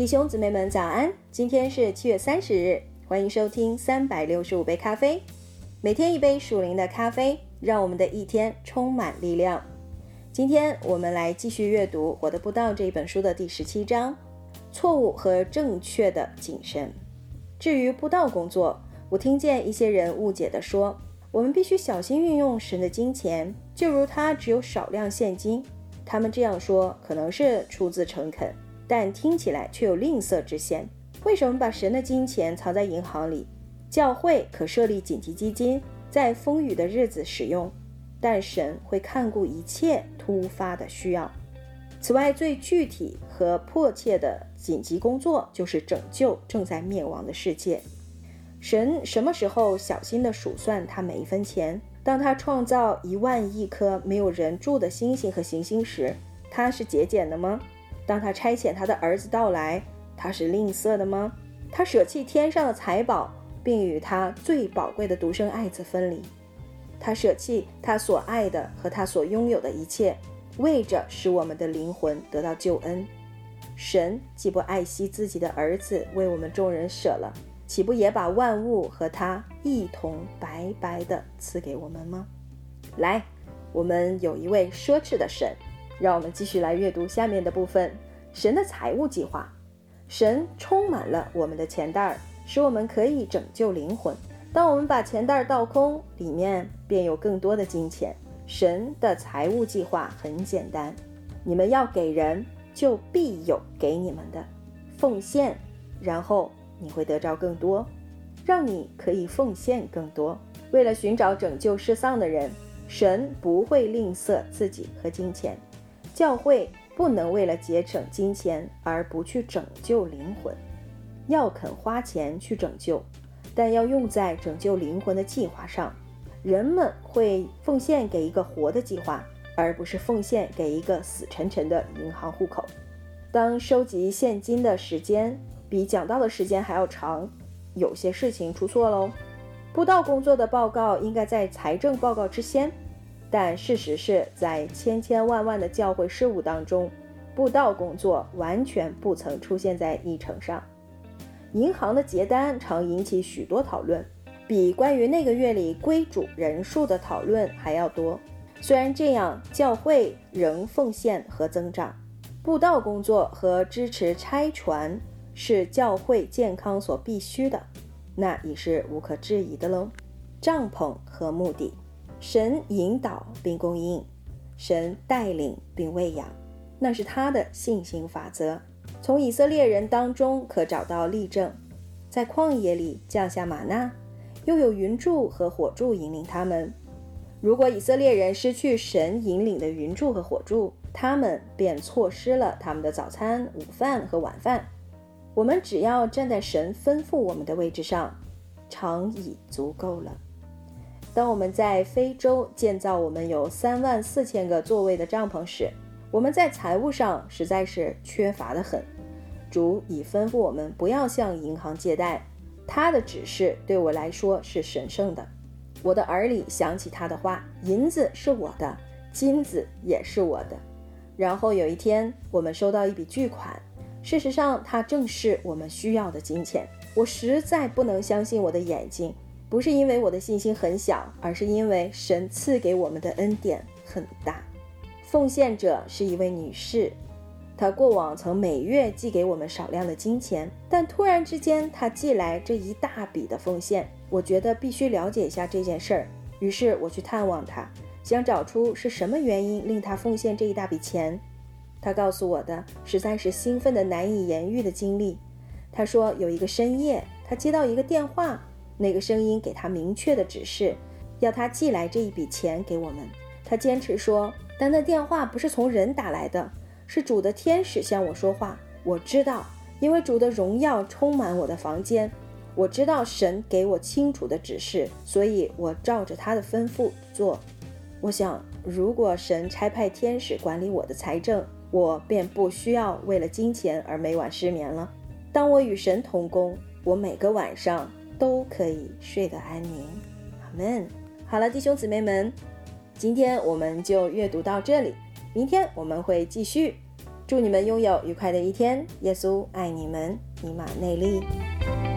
弟兄姊妹们早安！今天是七月三十日，欢迎收听三百六十五杯咖啡，每天一杯属灵的咖啡，让我们的一天充满力量。今天我们来继续阅读《我的步道》这一本书的第十七章：错误和正确的谨慎。至于布道工作，我听见一些人误解地说，我们必须小心运用神的金钱，就如他只有少量现金。他们这样说可能是出自诚恳。但听起来却有吝啬之嫌。为什么把神的金钱藏在银行里？教会可设立紧急基金，在风雨的日子使用，但神会看顾一切突发的需要。此外，最具体和迫切的紧急工作就是拯救正在灭亡的世界。神什么时候小心地数算他每一分钱？当他创造一万亿颗没有人住的星星和行星时，他是节俭的吗？当他差遣他的儿子到来，他是吝啬的吗？他舍弃天上的财宝，并与他最宝贵的独生爱子分离。他舍弃他所爱的和他所拥有的一切，为着使我们的灵魂得到救恩。神既不爱惜自己的儿子为我们众人舍了，岂不也把万物和他一同白白的赐给我们吗？来，我们有一位奢侈的神。让我们继续来阅读下面的部分。神的财务计划，神充满了我们的钱袋儿，使我们可以拯救灵魂。当我们把钱袋倒空，里面便有更多的金钱。神的财务计划很简单：你们要给人，就必有给你们的奉献，然后你会得着更多，让你可以奉献更多。为了寻找拯救失丧的人，神不会吝啬自己和金钱。教会不能为了节省金钱而不去拯救灵魂，要肯花钱去拯救，但要用在拯救灵魂的计划上。人们会奉献给一个活的计划，而不是奉献给一个死沉沉的银行户口。当收集现金的时间比讲到的时间还要长，有些事情出错喽。布道工作的报告应该在财政报告之先。但事实是在千千万万的教会事务当中，布道工作完全不曾出现在议程上。银行的结单常引起许多讨论，比关于那个月里归主人数的讨论还要多。虽然这样，教会仍奉献和增长。布道工作和支持拆船是教会健康所必须的，那已是无可置疑的喽。帐篷和目的。神引导并供应，神带领并喂养，那是他的信心法则。从以色列人当中可找到例证，在旷野里降下玛纳，又有云柱和火柱引领他们。如果以色列人失去神引领的云柱和火柱，他们便错失了他们的早餐、午饭和晚饭。我们只要站在神吩咐我们的位置上，常已足够了。当我们在非洲建造我们有三万四千个座位的帐篷时，我们在财务上实在是缺乏的很。主已吩咐我们不要向银行借贷，他的指示对我来说是神圣的。我的耳里响起他的话：“银子是我的，金子也是我的。”然后有一天，我们收到一笔巨款，事实上，它正是我们需要的金钱。我实在不能相信我的眼睛。不是因为我的信心很小，而是因为神赐给我们的恩典很大。奉献者是一位女士，她过往曾每月寄给我们少量的金钱，但突然之间她寄来这一大笔的奉献，我觉得必须了解一下这件事儿。于是我去探望她，想找出是什么原因令她奉献这一大笔钱。她告诉我的实在是兴奋的难以言喻的经历。她说有一个深夜，她接到一个电话。那个声音给他明确的指示，要他寄来这一笔钱给我们。他坚持说，但那电话不是从人打来的，是主的天使向我说话。我知道，因为主的荣耀充满我的房间。我知道神给我清楚的指示，所以我照着他的吩咐做。我想，如果神差派天使管理我的财政，我便不需要为了金钱而每晚失眠了。当我与神同工，我每个晚上。都可以睡得安宁，阿门。好了，弟兄姊妹们，今天我们就阅读到这里，明天我们会继续。祝你们拥有愉快的一天。耶稣爱你们，尼玛内利。